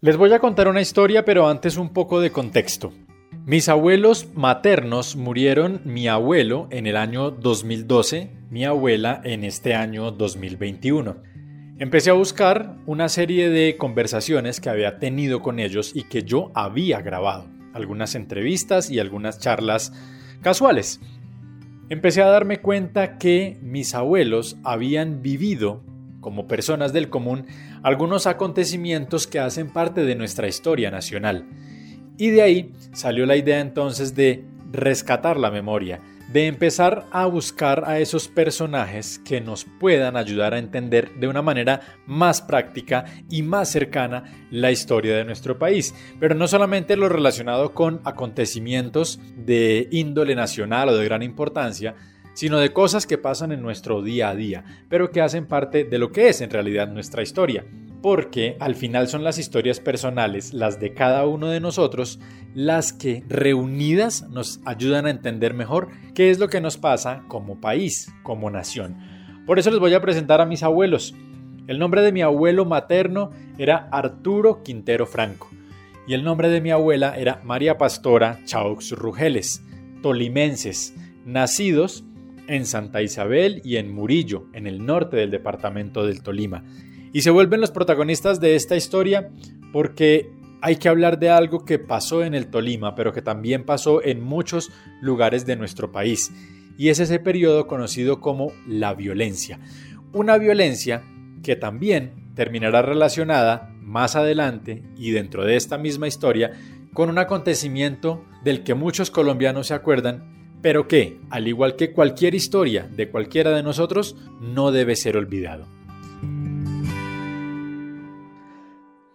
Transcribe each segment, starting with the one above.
Les voy a contar una historia, pero antes un poco de contexto. Mis abuelos maternos murieron mi abuelo en el año 2012, mi abuela en este año 2021. Empecé a buscar una serie de conversaciones que había tenido con ellos y que yo había grabado, algunas entrevistas y algunas charlas casuales. Empecé a darme cuenta que mis abuelos habían vivido como personas del común algunos acontecimientos que hacen parte de nuestra historia nacional. Y de ahí salió la idea entonces de rescatar la memoria, de empezar a buscar a esos personajes que nos puedan ayudar a entender de una manera más práctica y más cercana la historia de nuestro país. Pero no solamente lo relacionado con acontecimientos de índole nacional o de gran importancia, sino de cosas que pasan en nuestro día a día, pero que hacen parte de lo que es en realidad nuestra historia. Porque al final son las historias personales, las de cada uno de nosotros, las que reunidas nos ayudan a entender mejor qué es lo que nos pasa como país, como nación. Por eso les voy a presentar a mis abuelos. El nombre de mi abuelo materno era Arturo Quintero Franco y el nombre de mi abuela era María Pastora Chaux Rugeles, tolimenses, nacidos en Santa Isabel y en Murillo, en el norte del departamento del Tolima. Y se vuelven los protagonistas de esta historia porque hay que hablar de algo que pasó en el Tolima, pero que también pasó en muchos lugares de nuestro país. Y es ese periodo conocido como la violencia. Una violencia que también terminará relacionada más adelante y dentro de esta misma historia con un acontecimiento del que muchos colombianos se acuerdan pero que, al igual que cualquier historia de cualquiera de nosotros, no debe ser olvidado.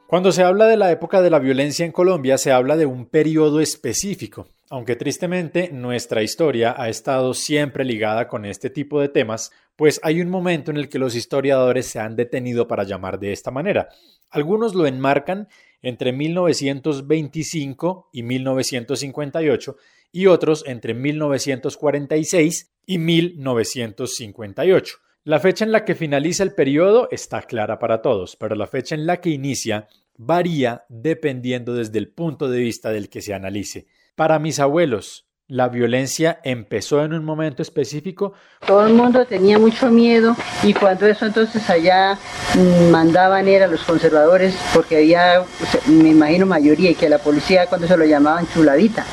Cuando se habla de la época de la violencia en Colombia, se habla de un periodo específico, aunque tristemente nuestra historia ha estado siempre ligada con este tipo de temas, pues hay un momento en el que los historiadores se han detenido para llamar de esta manera. Algunos lo enmarcan entre 1925 y 1958 y otros entre 1946 y 1958. La fecha en la que finaliza el periodo está clara para todos, pero la fecha en la que inicia varía dependiendo desde el punto de vista del que se analice. Para mis abuelos, la violencia empezó en un momento específico. Todo el mundo tenía mucho miedo y cuando eso entonces allá mm, mandaban era los conservadores porque había, me imagino mayoría y que la policía cuando se lo llamaban chuladita.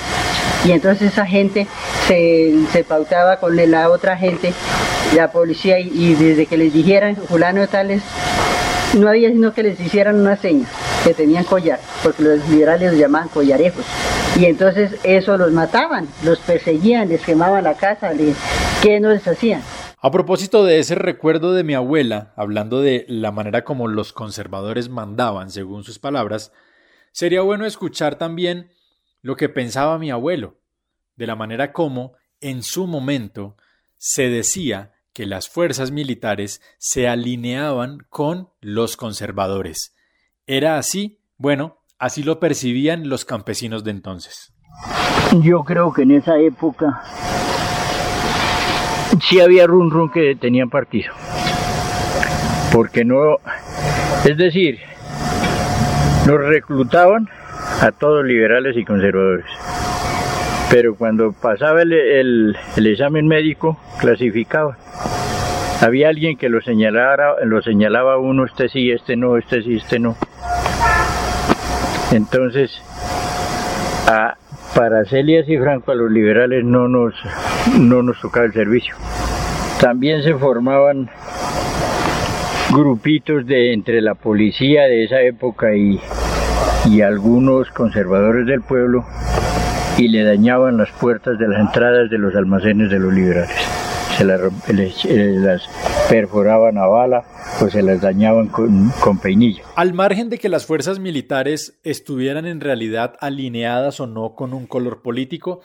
Y entonces esa gente se, se pautaba con la otra gente, la policía, y, desde que les dijeran fulano tales, no había sino que les hicieran una seña, que tenían collar, porque los liberales los llamaban collarejos. Y entonces eso los mataban, los perseguían, les quemaban la casa, ¿qué no les hacían? A propósito de ese recuerdo de mi abuela, hablando de la manera como los conservadores mandaban, según sus palabras, sería bueno escuchar también lo que pensaba mi abuelo, de la manera como, en su momento, se decía que las fuerzas militares se alineaban con los conservadores. ¿Era así? Bueno, Así lo percibían los campesinos de entonces. Yo creo que en esa época sí había run run que tenían partido. Porque no, es decir, nos reclutaban a todos liberales y conservadores. Pero cuando pasaba el, el, examen médico, clasificaban. Había alguien que lo señalara, lo señalaba uno, este sí, este no, este sí, este no. Entonces, a, para Celia y Franco, a los liberales no nos, no nos tocaba el servicio. También se formaban grupitos de entre la policía de esa época y, y algunos conservadores del pueblo y le dañaban las puertas de las entradas de los almacenes de los liberales se las, perforaban a bala o se las dañaban con, con peinillo. Al margen de que las fuerzas militares estuvieran en realidad alineadas o no con un color político,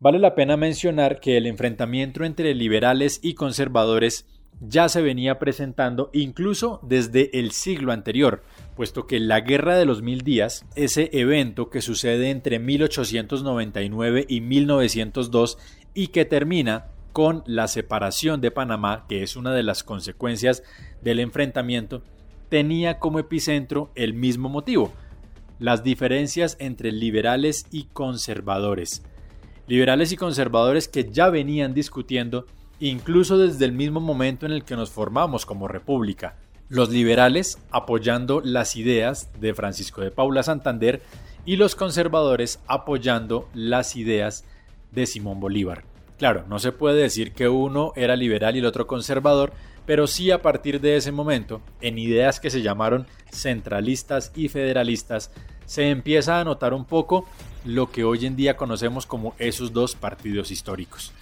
vale la pena mencionar que el enfrentamiento entre liberales y conservadores ya se venía presentando incluso desde el siglo anterior, puesto que la Guerra de los Mil Días, ese evento que sucede entre 1899 y 1902 y que termina con la separación de Panamá, que es una de las consecuencias del enfrentamiento, tenía como epicentro el mismo motivo, las diferencias entre liberales y conservadores. Liberales y conservadores que ya venían discutiendo incluso desde el mismo momento en el que nos formamos como república. Los liberales apoyando las ideas de Francisco de Paula Santander y los conservadores apoyando las ideas de Simón Bolívar. Claro, no se puede decir que uno era liberal y el otro conservador, pero sí a partir de ese momento, en ideas que se llamaron centralistas y federalistas, se empieza a notar un poco lo que hoy en día conocemos como esos dos partidos históricos.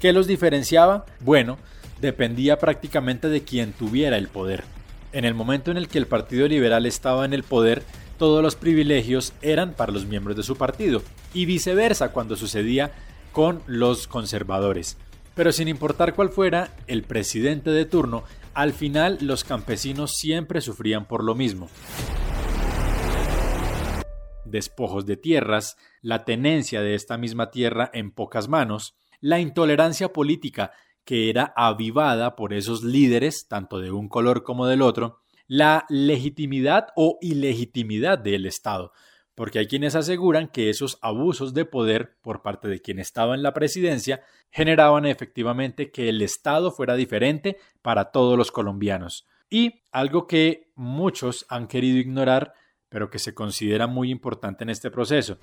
¿Qué los diferenciaba? Bueno, dependía prácticamente de quien tuviera el poder. En el momento en el que el Partido Liberal estaba en el poder, todos los privilegios eran para los miembros de su partido, y viceversa cuando sucedía con los conservadores. Pero sin importar cuál fuera el presidente de turno, al final los campesinos siempre sufrían por lo mismo. Despojos de tierras, la tenencia de esta misma tierra en pocas manos, la intolerancia política que era avivada por esos líderes, tanto de un color como del otro, la legitimidad o ilegitimidad del Estado, porque hay quienes aseguran que esos abusos de poder por parte de quien estaba en la presidencia generaban efectivamente que el Estado fuera diferente para todos los colombianos. Y algo que muchos han querido ignorar, pero que se considera muy importante en este proceso,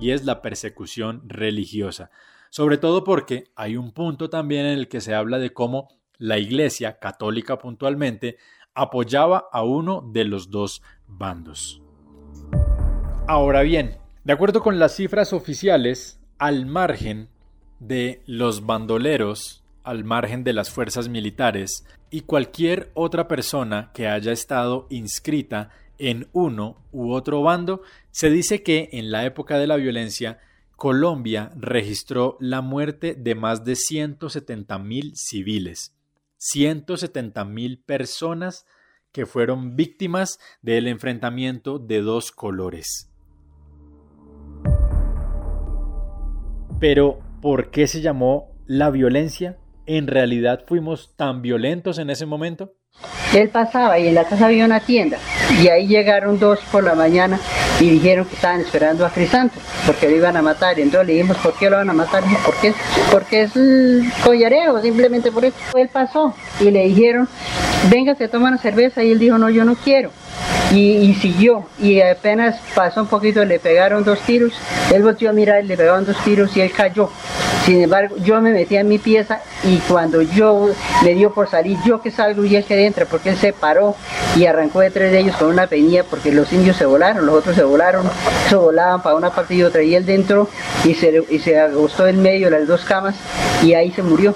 y es la persecución religiosa, sobre todo porque hay un punto también en el que se habla de cómo la Iglesia católica puntualmente apoyaba a uno de los dos bandos. Ahora bien, de acuerdo con las cifras oficiales, al margen de los bandoleros, al margen de las fuerzas militares y cualquier otra persona que haya estado inscrita en uno u otro bando, se dice que en la época de la violencia Colombia registró la muerte de más de 170 mil civiles, 170 mil personas que fueron víctimas del enfrentamiento de dos colores. Pero, ¿por qué se llamó la violencia? ¿En realidad fuimos tan violentos en ese momento? Él pasaba y en la casa había una tienda y ahí llegaron dos por la mañana y dijeron que estaban esperando a Crisanto porque lo iban a matar y entonces le dijimos ¿por qué lo van a matar? ¿Por qué? Porque es collareo, simplemente por eso. Él pasó y le dijeron venga se toma una cerveza y él dijo no yo no quiero y, siguió. Y apenas pasó un poquito le pegaron dos tiros. Él volvió a mirar le pegaron dos tiros y él cayó. Sin embargo yo me metí en mi pieza y cuando yo le dio por salir yo que salgo y él que entra porque él se paró y arrancó de tres de ellos con una peña porque los indios se volaron los otros se volaron se volaban para una parte y otra y él dentro y se, y se agostó en medio las dos camas y ahí se murió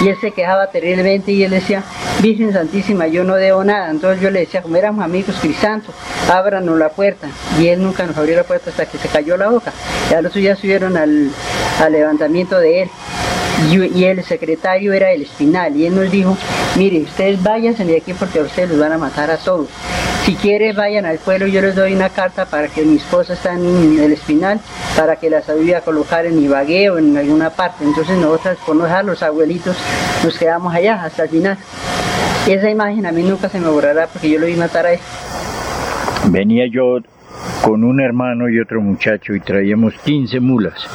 y él se quejaba terriblemente y él decía, Virgen Santísima, yo no debo nada. Entonces yo le decía, como éramos amigos crisantos, ábranos la puerta. Y él nunca nos abrió la puerta hasta que se cayó la boca. Ya los ya subieron al, al levantamiento de él y, el secretario era el Espinal y él nos dijo, mire, ustedes váyanse de aquí porque ustedes los van a matar a todos. Si quieren vayan al pueblo, yo les doy una carta para que mi esposa está en el Espinal, para que las ayude a colocar en Ibagué o en alguna parte. Entonces nosotros, por no dejar los abuelitos, nos quedamos allá hasta el final. Esa imagen a mí nunca se me borrará porque yo lo vi matar a él. Venía yo con un hermano y otro muchacho y traíamos 15 mulas.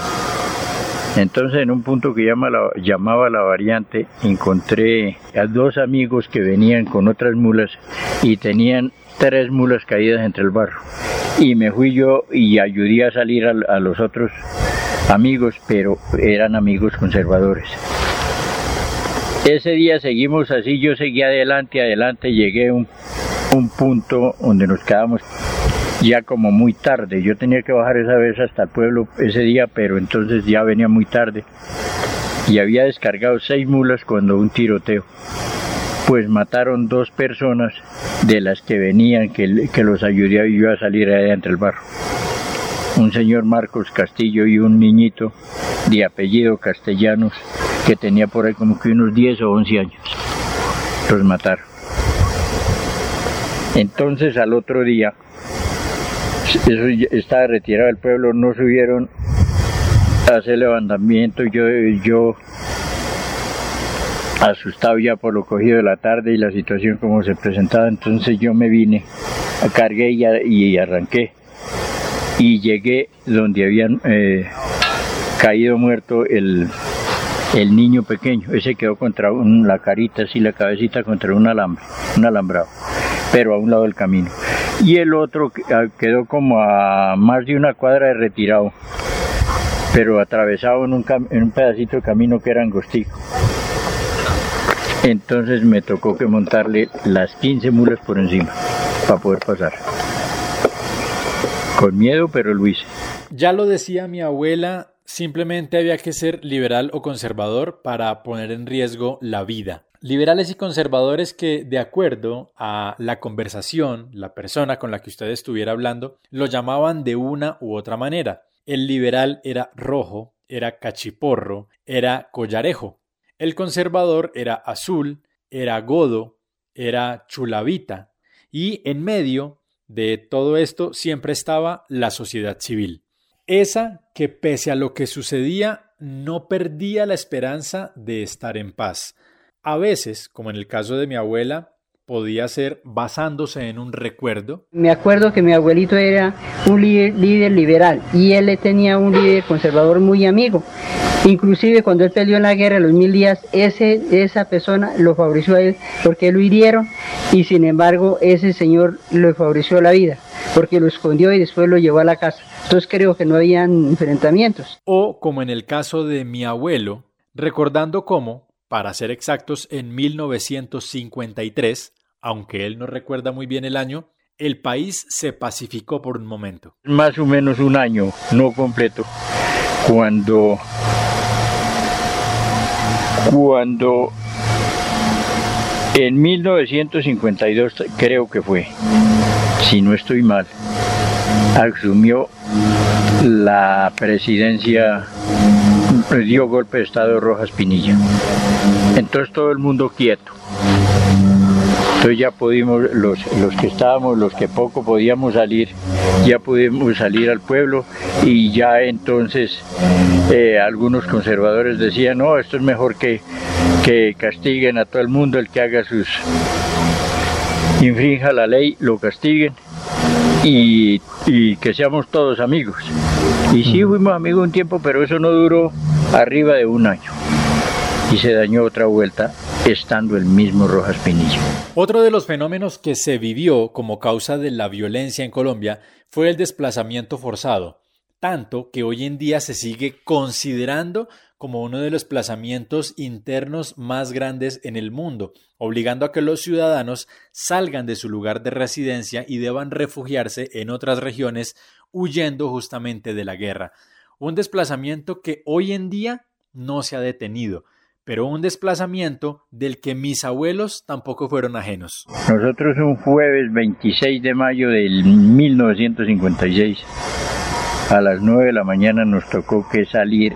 Entonces en un punto que llama la, llamaba la variante encontré a dos amigos que venían con otras mulas y tenían tres mulas caídas entre el barro. Y me fui yo y ayudé a salir a, los otros amigos, pero eran amigos conservadores. Ese día seguimos así, yo seguí adelante, adelante, llegué a un punto donde nos quedamos ya como muy tarde. Yo tenía que bajar esa vez hasta el pueblo ese día, pero entonces ya venía muy tarde. Y había descargado seis mulas cuando un tiroteo. Pues mataron dos personas de las que venían, que, que los ayudé yo a salir allá entre el barro. Un señor Marcos Castillo y un niñito de apellido Castellanos que tenía por ahí como que unos 10 o 11 años. Los mataron. Entonces al otro día estaba retirado del pueblo, no subieron a hacer levantamiento, yo, yo asustado ya por lo cogido de la tarde y la situación como se presentaba, entonces yo me vine, cargué y, y arranqué y llegué donde habían eh, caído muerto el, el, niño pequeño. Ese quedó contra un, la carita, así la cabecita contra un alambre, un alambrado, pero a un lado del camino. Y el otro ah, quedó como a más de una cuadra de retirado, pero atravesado en un, pedacito de camino que era angostico. Entonces me tocó que montarle las 15 mulas por encima para poder pasar. Con miedo, pero lo hice. Ya lo decía mi abuela, simplemente había que ser liberal o conservador para poner en riesgo la vida. Liberales y conservadores que, de acuerdo a la conversación, la persona con la que usted estuviera hablando, lo llamaban de una u otra manera. El liberal era rojo, era cachiporro, era collarejo. El conservador era azul, era godo, era chulavita. Y en medio de todo esto siempre estaba la sociedad civil. Esa que pese a lo que sucedía no perdía la esperanza de estar en paz. A veces, como en el caso de mi abuela, podía ser basándose en un recuerdo. Me acuerdo que mi abuelito era un líder, liberal y él le tenía un líder conservador muy amigo. Inclusive cuando él peleó en la guerra los mil días, ese, esa persona lo favoreció a él porque lo hirieron y sin embargo ese señor le favoreció la vida porque lo escondió y después lo llevó a la casa. Entonces creo que no habían enfrentamientos. O como en el caso de mi abuelo, recordando cómo, para ser exactos, en 1953, aunque él no recuerda muy bien el año, el país se pacificó por un momento. Más o menos un año, no completo, cuando cuando en 1952 creo que fue, si no estoy mal, asumió la presidencia, dio golpe de Estado Rojas Pinilla. Entonces todo el mundo quieto. Entonces ya pudimos, los, los que estábamos, los que poco podíamos salir, ya pudimos salir al pueblo y ya entonces eh, algunos conservadores decían, no, esto es mejor que, que castiguen a todo el mundo, el que haga sus, infrinja la ley, lo castiguen y, y que seamos todos amigos. Y sí fuimos amigos un tiempo, pero eso no duró arriba de un año y se dañó otra vuelta estando el mismo Rojas Pinillo. Otro de los fenómenos que se vivió como causa de la violencia en Colombia fue el desplazamiento forzado, tanto que hoy en día se sigue considerando como uno de los desplazamientos internos más grandes en el mundo, obligando a que los ciudadanos salgan de su lugar de residencia y deban refugiarse en otras regiones huyendo justamente de la guerra. Un desplazamiento que hoy en día no se ha detenido, pero un desplazamiento del que mis abuelos tampoco fueron ajenos. Nosotros un jueves 26 de mayo del 1956 a las 9 de la mañana nos tocó que salir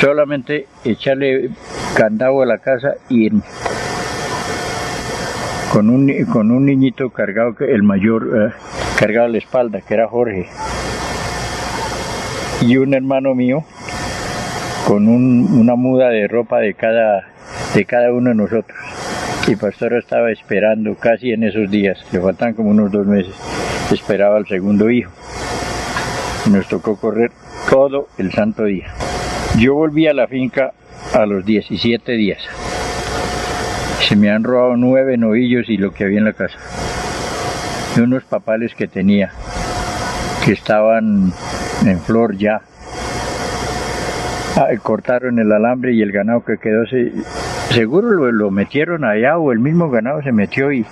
solamente echarle candado a la casa y con un, con un niñito cargado, el mayor eh, cargado a la espalda, que era Jorge, y un hermano mío con una muda de ropa de cada, de cada uno de nosotros. Y Pastora estaba esperando casi en esos días, le faltan como unos dos meses, esperaba al segundo hijo. Nos tocó correr todo el santo día. Yo volví a la finca a los 17 días. Se me han robado nueve novillos y lo que había en la casa. Y unos papales que tenía, que estaban en flor ya, Ah, cortaron el alambre y el ganado que quedó, se, seguro lo, metieron allá o el mismo ganado se metió y,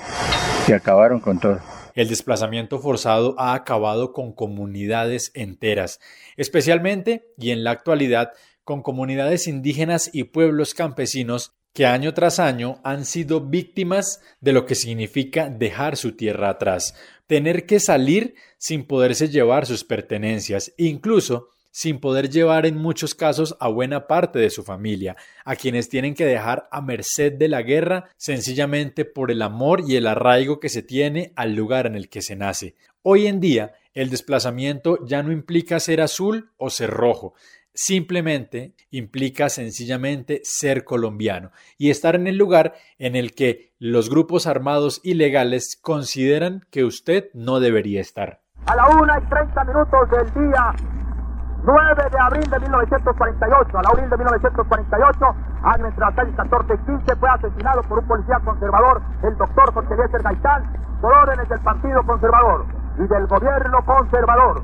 y acabaron con todo. El desplazamiento forzado ha acabado con comunidades enteras, especialmente y en la actualidad con comunidades indígenas y pueblos campesinos que año tras año han sido víctimas de lo que significa dejar su tierra atrás, tener que salir sin poderse llevar sus pertenencias, incluso sin poder llevar en muchos casos a buena parte de su familia, a quienes tienen que dejar a merced de la guerra sencillamente por el amor y el arraigo que se tiene al lugar en el que se nace. Hoy en día, el desplazamiento ya no implica ser azul o ser rojo, simplemente implica sencillamente ser colombiano y estar en el lugar en el que los grupos armados ilegales consideran que usted no debería estar. A la una y 30 minutos del día 9 de abril de 1948, a la abril de 1948, año las 14 y 15, fue asesinado por un policía conservador, el doctor José Eliezer Gaitán, por órdenes del Partido Conservador y del gobierno conservador.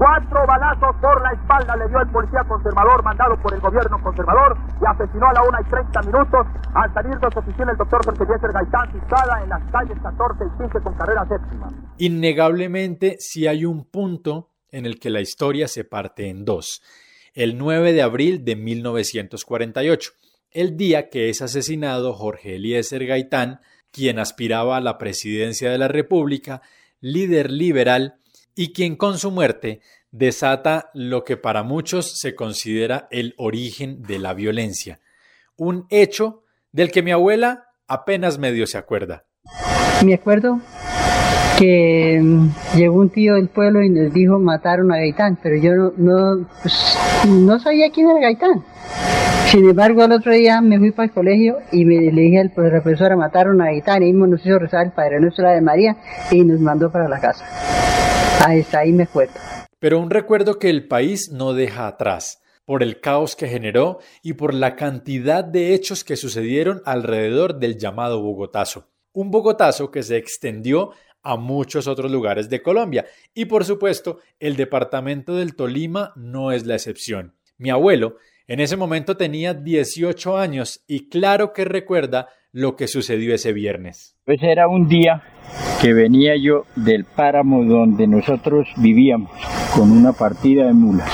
Cuatro balazos por la espalda le dio el policía conservador mandado por el gobierno conservador y asesinó a la una y 30 minutos al salir de su oficina el doctor José Eliezer Gaitán, situada en las calles 14 y 15 con carrera séptima. Innegablemente, si hay un punto en el que la historia se parte en dos. El 9 de abril de 1948, el día que es asesinado Jorge Eliezer Gaitán, quien aspiraba a la presidencia de la República, líder liberal, y quien con su muerte desata lo que para muchos se considera el origen de la violencia, un hecho del que mi abuela apenas medio se acuerda. Me acuerdo que mm, llegó un tío del pueblo y nos dijo mataron a Gaitán, pero yo no, no, pues, no sabía quién era Gaitán. Sin embargo, al otro día me fui para el colegio y me, le dije al la profesora, mataron a Gaitán, y mismo nos hizo rezar el Padre Nuestro de María y nos mandó para la casa. Está, ahí me acuerdo. Pero un recuerdo que el país no deja atrás por el caos que generó y por la cantidad de hechos que sucedieron alrededor del llamado Bogotazo. Un Bogotazo que se extendió a muchos otros lugares de Colombia. Y por supuesto, el departamento del Tolima no es la excepción. Mi abuelo en ese momento tenía 18 años y claro que recuerda lo que sucedió ese viernes. Pues era un día que venía yo del páramo donde nosotros vivíamos con una partida de mulas.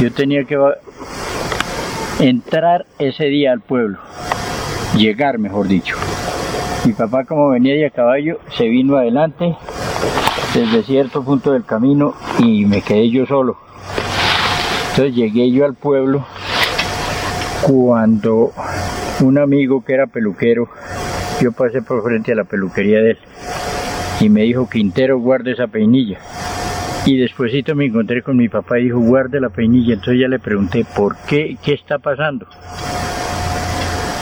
Yo tenía que entrar ese día al pueblo, llegar mejor dicho. Mi papá como venía de a caballo se vino adelante desde cierto punto del camino y me quedé yo solo. Entonces llegué yo al pueblo cuando un amigo que era peluquero, yo pasé por frente a la peluquería de él y me dijo, Quintero, guarde esa peinilla. Y despuésito me encontré con mi papá y dijo, guarde la peinilla. Entonces ya le pregunté, ¿por qué? ¿Qué está pasando?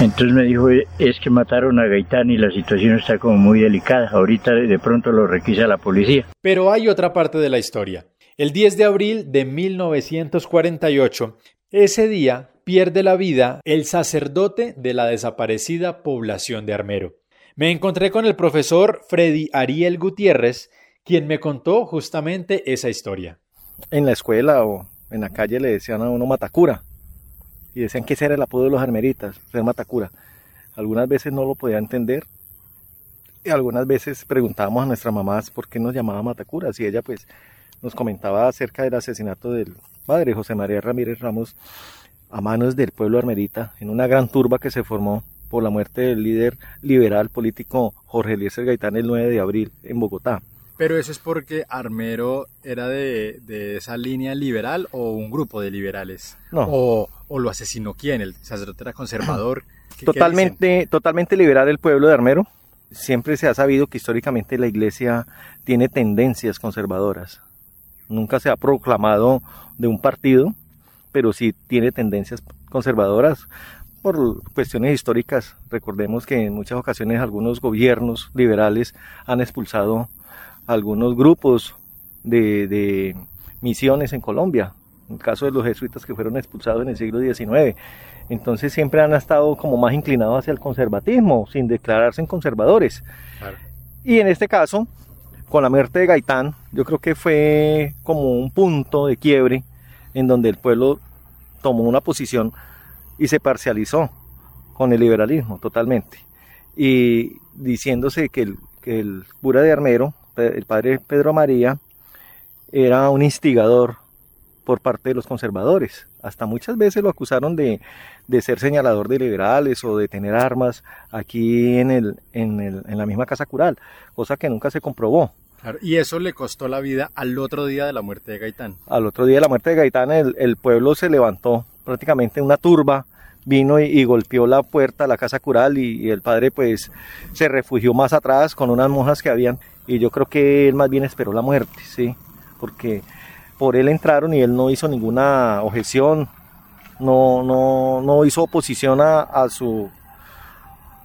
Entonces me dijo, es que mataron a Gaitán y la situación está como muy delicada. Ahorita de pronto lo requisa la policía. Pero hay otra parte de la historia. El 10 de abril de 1948, ese día pierde la vida el sacerdote de la desaparecida población de Armero. Me encontré con el profesor Freddy Ariel Gutiérrez, quien me contó justamente esa historia. En la escuela o en la calle le decían a uno matacura y decían que ese era el apodo de los armeritas, ser Matacura. Algunas veces no lo podía entender y algunas veces preguntábamos a nuestras mamás por qué nos llamaba Matacura, y ella pues nos comentaba acerca del asesinato del padre José María Ramírez Ramos a manos del pueblo armerita en una gran turba que se formó por la muerte del líder liberal político Jorge Eliezer Gaitán el 9 de abril en Bogotá. Pero eso es porque Armero era de, esa línea liberal o un grupo de liberales. No. O, lo asesinó quién, el sacerdote era conservador. totalmente, totalmente liberal el pueblo de Armero. Siempre se ha sabido que históricamente la iglesia tiene tendencias conservadoras. Nunca se ha proclamado de un partido, pero sí tiene tendencias conservadoras por cuestiones históricas. Recordemos que en muchas ocasiones algunos gobiernos liberales han expulsado algunos grupos de, misiones en Colombia, en el caso de los jesuitas que fueron expulsados en el siglo XIX. Entonces siempre han estado como más inclinados hacia el conservatismo, sin declararse en conservadores. Y en este caso, con la muerte de Gaitán, yo creo que fue como un punto de quiebre en donde el pueblo tomó una posición y se parcializó con el liberalismo totalmente. Y diciéndose que el, que el cura de Armero el padre Pedro María era un instigador por parte de los conservadores. Hasta muchas veces lo acusaron de, ser señalador de liberales o de tener armas aquí en, el, en, el, en la misma casa cural, cosa que nunca se comprobó. y eso le costó la vida al otro día de la muerte de Gaitán. Al otro día de la muerte de Gaitán el, el pueblo se levantó prácticamente una turba vino y, golpeó la puerta de la casa cural y, el padre pues se refugió más atrás con unas monjas que habían y yo creo que él más bien esperó la muerte, sí, porque por él entraron y él no hizo ninguna objeción, no, no, no hizo oposición a, a su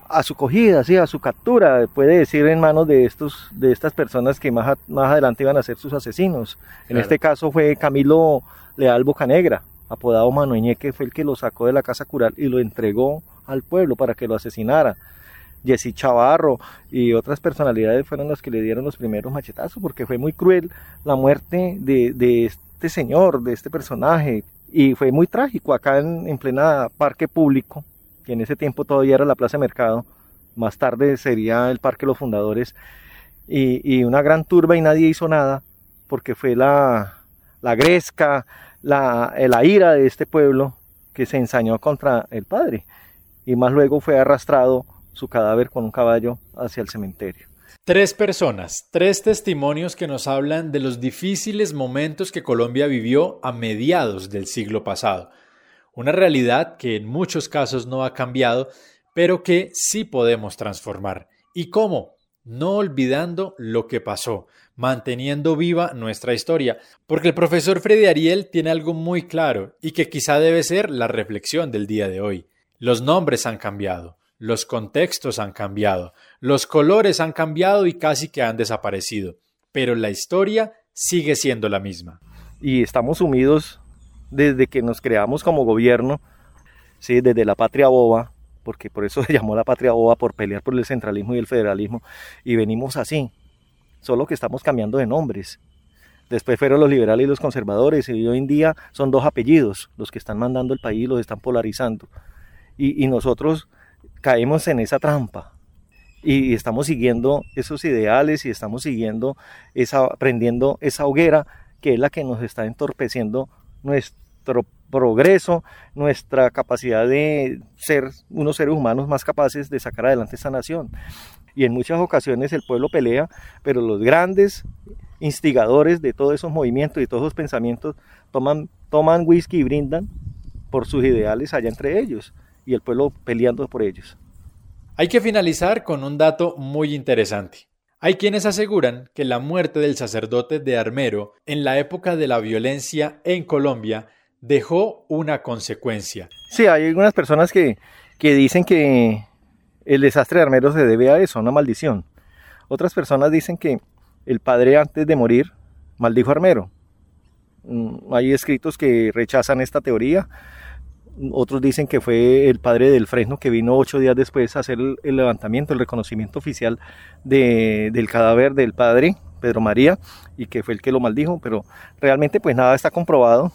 a su cogida, sí, a su captura, puede decir en manos de estos, de estas personas que más, más adelante iban a ser sus asesinos. En este caso fue Camilo Leal Bocanegra, apodado Manueñe, que fue el que lo sacó de la casa cural y lo entregó al pueblo para que lo asesinara. Jessy Chavarro y otras personalidades fueron las que le dieron los primeros machetazos, porque fue muy cruel la muerte de, de este señor, de este personaje, y fue muy trágico acá en, en plena parque público que en ese tiempo todavía era la Plaza Mercado, más tarde sería el Parque Los Fundadores, y, una gran turba y nadie hizo nada, porque fue la, la gresca, la, la ira de este pueblo que se ensañó contra el padre, y más luego fue arrastrado su cadáver con un caballo hacia el cementerio. Tres personas, tres testimonios que nos hablan de los difíciles momentos que Colombia vivió a mediados del siglo pasado. Una realidad que en muchos casos no ha cambiado, pero que sí podemos transformar. ¿Y cómo? No olvidando lo que pasó, manteniendo viva nuestra historia, porque el profesor Freddy Ariel tiene algo muy claro y que quizá debe ser la reflexión del día de hoy. Los nombres han cambiado, los contextos han cambiado, los colores han cambiado y casi que han desaparecido, pero la historia sigue siendo la misma. Y estamos sumidos desde que nos creamos como gobierno, ¿sí? desde la patria boba, porque por eso se llamó la patria boba, por pelear por el centralismo y el federalismo, y venimos así, solo que estamos cambiando de nombres. Después fueron los liberales y los conservadores, y hoy en día son dos apellidos los que están mandando el país, los están polarizando. Y, y nosotros caemos en esa trampa, y estamos siguiendo esos ideales y estamos siguiendo esa, aprendiendo esa hoguera que es la que nos está entorpeciendo nuestro progreso, nuestra capacidad de ser unos seres humanos más capaces de sacar adelante esta nación. Y en muchas ocasiones el pueblo pelea, pero los grandes instigadores de todos esos movimientos y todos esos pensamientos toman, toman whisky y brindan por sus ideales allá entre ellos y el pueblo peleando por ellos. Hay que finalizar con un dato muy interesante. Hay quienes aseguran que la muerte del sacerdote de Armero en la época de la violencia en Colombia dejó una consecuencia. Sí, hay algunas personas que, que dicen que el desastre de Armero se debe a eso, a una maldición. Otras personas dicen que el padre antes de morir maldijo a Armero. Mm, hay escritos que rechazan esta teoría otros dicen que fue el padre del Fresno que vino ocho días después a hacer el, levantamiento, el reconocimiento oficial del cadáver del padre, Pedro María, y que fue el que lo maldijo, pero realmente pues nada está comprobado.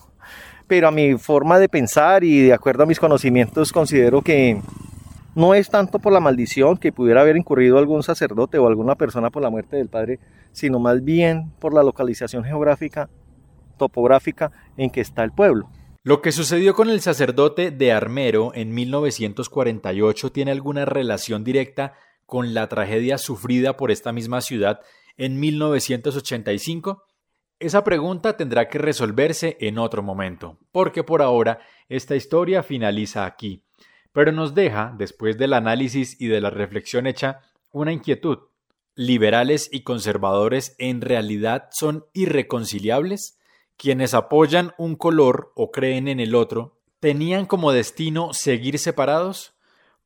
Pero a mi forma de pensar y de acuerdo a mis conocimientos considero que no es tanto por la maldición que pudiera haber incurrido algún sacerdote o alguna persona por la muerte del padre, sino más bien por la localización geográfica, topográfica en que está el pueblo. Lo que sucedió con el sacerdote de Armero en 1948 tiene alguna relación directa con la tragedia sufrida por esta misma ciudad en 1985? Esa pregunta tendrá que resolverse en otro momento, porque por ahora esta historia finaliza aquí, pero nos deja, después del análisis y de la reflexión hecha, una inquietud. ¿Liberales y conservadores en realidad son irreconciliables? Quienes apoyan un color o creen en el otro, ¿tenían como destino seguir separados?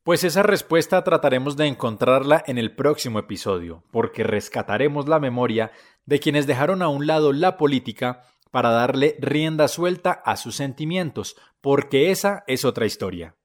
Pues esa respuesta trataremos de encontrarla en el próximo episodio, porque rescataremos la memoria de quienes dejaron a un lado la política para darle rienda suelta a sus sentimientos, porque esa es otra historia.